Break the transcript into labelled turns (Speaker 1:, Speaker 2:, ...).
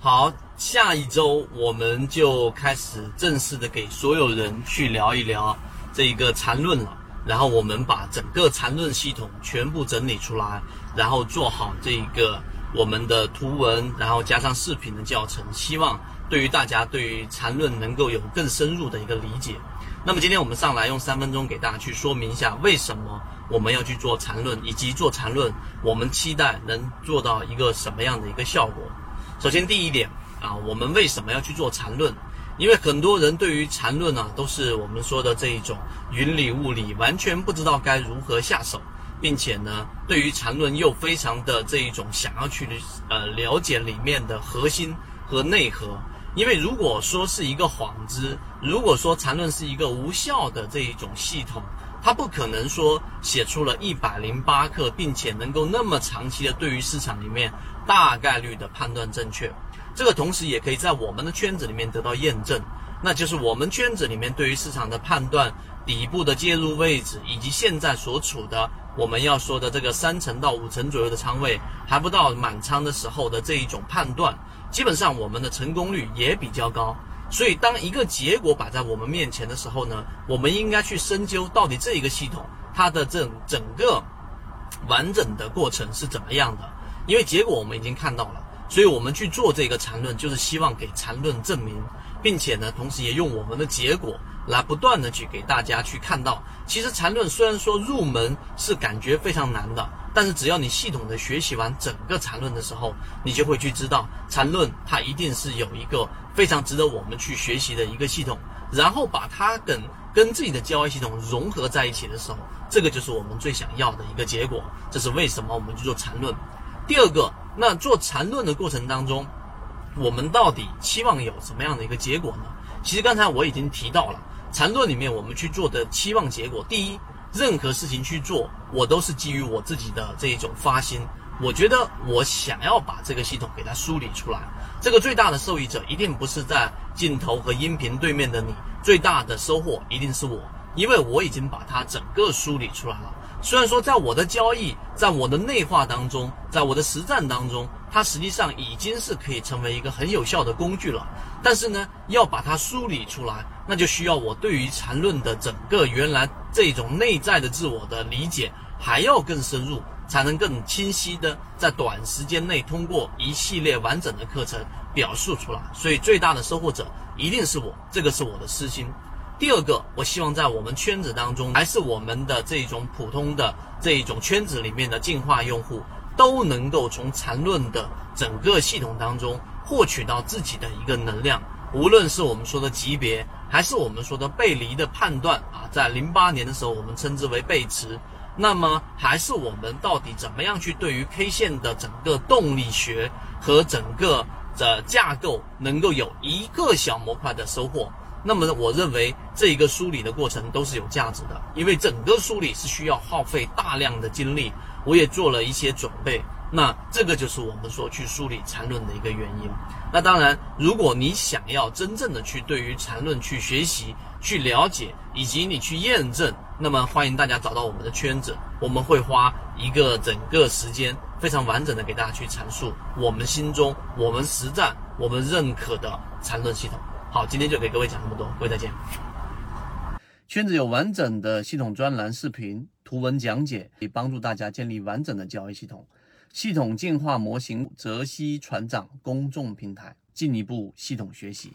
Speaker 1: 好，下一周我们就开始正式的给所有人去聊一聊这一个缠论了。然后我们把整个缠论系统全部整理出来，然后做好这一个我们的图文，然后加上视频的教程，希望对于大家对于缠论能够有更深入的一个理解。那么今天我们上来用三分钟给大家去说明一下为什么我们要去做缠论，以及做缠论我们期待能做到一个什么样的一个效果。首先第一点啊，我们为什么要去做缠论？因为很多人对于缠论呢，都是我们说的这一种云里雾里，完全不知道该如何下手，并且呢，对于缠论又非常的这一种想要去呃了解里面的核心和内核。因为如果说是一个幌子，如果说缠论是一个无效的这一种系统，它不可能说写出了一百零八课，并且能够那么长期的对于市场里面大概率的判断正确。这个同时也可以在我们的圈子里面得到验证，那就是我们圈子里面对于市场的判断、底部的介入位置，以及现在所处的我们要说的这个三成到五成左右的仓位，还不到满仓的时候的这一种判断，基本上我们的成功率也比较高。所以，当一个结果摆在我们面前的时候呢，我们应该去深究到底这一个系统它的整整个完整的过程是怎么样的，因为结果我们已经看到了。所以我们去做这个缠论，就是希望给缠论证明，并且呢，同时也用我们的结果来不断的去给大家去看到，其实缠论虽然说入门是感觉非常难的，但是只要你系统的学习完整个缠论的时候，你就会去知道缠论它一定是有一个非常值得我们去学习的一个系统，然后把它跟跟自己的交易系统融合在一起的时候，这个就是我们最想要的一个结果。这是为什么我们去做缠论。第二个。那做缠论的过程当中，我们到底期望有什么样的一个结果呢？其实刚才我已经提到了，缠论里面我们去做的期望结果，第一，任何事情去做，我都是基于我自己的这一种发心，我觉得我想要把这个系统给它梳理出来，这个最大的受益者一定不是在镜头和音频对面的你，最大的收获一定是我，因为我已经把它整个梳理出来了。虽然说，在我的交易，在我的内化当中，在我的实战当中，它实际上已经是可以成为一个很有效的工具了。但是呢，要把它梳理出来，那就需要我对于缠论的整个原来这种内在的自我的理解还要更深入，才能更清晰的在短时间内通过一系列完整的课程表述出来。所以，最大的收获者一定是我，这个是我的私心。第二个，我希望在我们圈子当中，还是我们的这种普通的这一种圈子里面的进化用户，都能够从缠论的整个系统当中获取到自己的一个能量。无论是我们说的级别，还是我们说的背离的判断啊，在零八年的时候我们称之为背驰，那么还是我们到底怎么样去对于 K 线的整个动力学和整个的架构，能够有一个小模块的收获。那么我认为这一个梳理的过程都是有价值的，因为整个梳理是需要耗费大量的精力，我也做了一些准备。那这个就是我们说去梳理缠论的一个原因。那当然，如果你想要真正的去对于缠论去学习、去了解，以及你去验证，那么欢迎大家找到我们的圈子，我们会花一个整个时间，非常完整的给大家去阐述我们心中、我们实战、我们认可的缠论系统。好，今天就给各位讲这么多，各位再见。圈子有完整的系统专栏、视频、图文讲解，可以帮助大家建立完整的交易系统。系统进化模型，泽西船长公众平台，进一步系统学习。